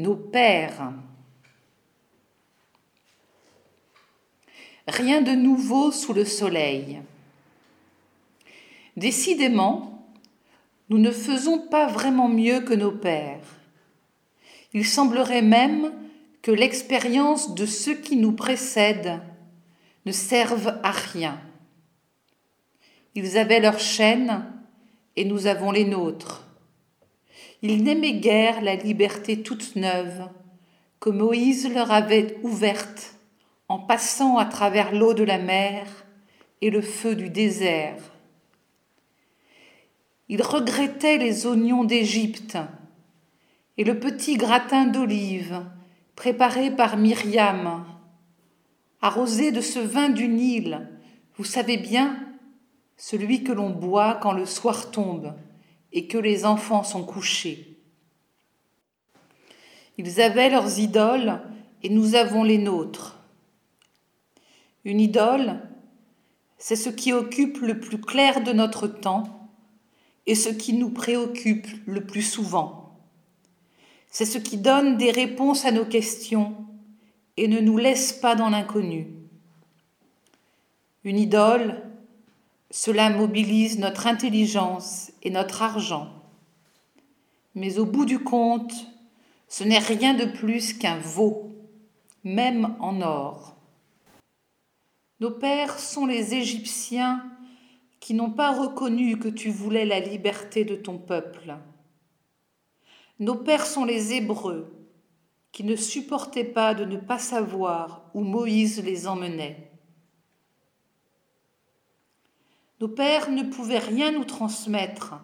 nos pères. Rien de nouveau sous le soleil. Décidément, nous ne faisons pas vraiment mieux que nos pères. Il semblerait même que l'expérience de ceux qui nous précèdent ne serve à rien. Ils avaient leurs chaînes et nous avons les nôtres. Ils n'aimaient guère la liberté toute neuve que Moïse leur avait ouverte en passant à travers l'eau de la mer et le feu du désert. Ils regrettaient les oignons d'Égypte et le petit gratin d'olive préparé par Myriam, arrosé de ce vin du Nil, vous savez bien, celui que l'on boit quand le soir tombe et que les enfants sont couchés. Ils avaient leurs idoles et nous avons les nôtres. Une idole, c'est ce qui occupe le plus clair de notre temps et ce qui nous préoccupe le plus souvent. C'est ce qui donne des réponses à nos questions et ne nous laisse pas dans l'inconnu. Une idole, cela mobilise notre intelligence et notre argent. Mais au bout du compte, ce n'est rien de plus qu'un veau, même en or. Nos pères sont les Égyptiens qui n'ont pas reconnu que tu voulais la liberté de ton peuple. Nos pères sont les Hébreux qui ne supportaient pas de ne pas savoir où Moïse les emmenait. Nos pères ne pouvaient rien nous transmettre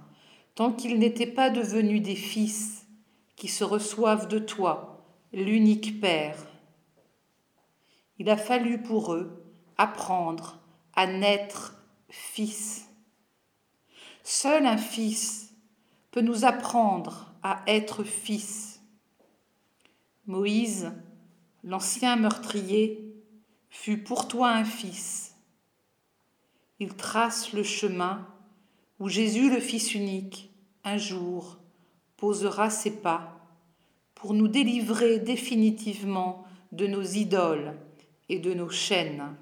tant qu'ils n'étaient pas devenus des fils qui se reçoivent de toi, l'unique Père. Il a fallu pour eux apprendre à naître fils. Seul un fils peut nous apprendre à être fils. Moïse, l'ancien meurtrier, fut pour toi un fils il trace le chemin où Jésus, le Fils unique, un jour posera ses pas pour nous délivrer définitivement de nos idoles et de nos chaînes.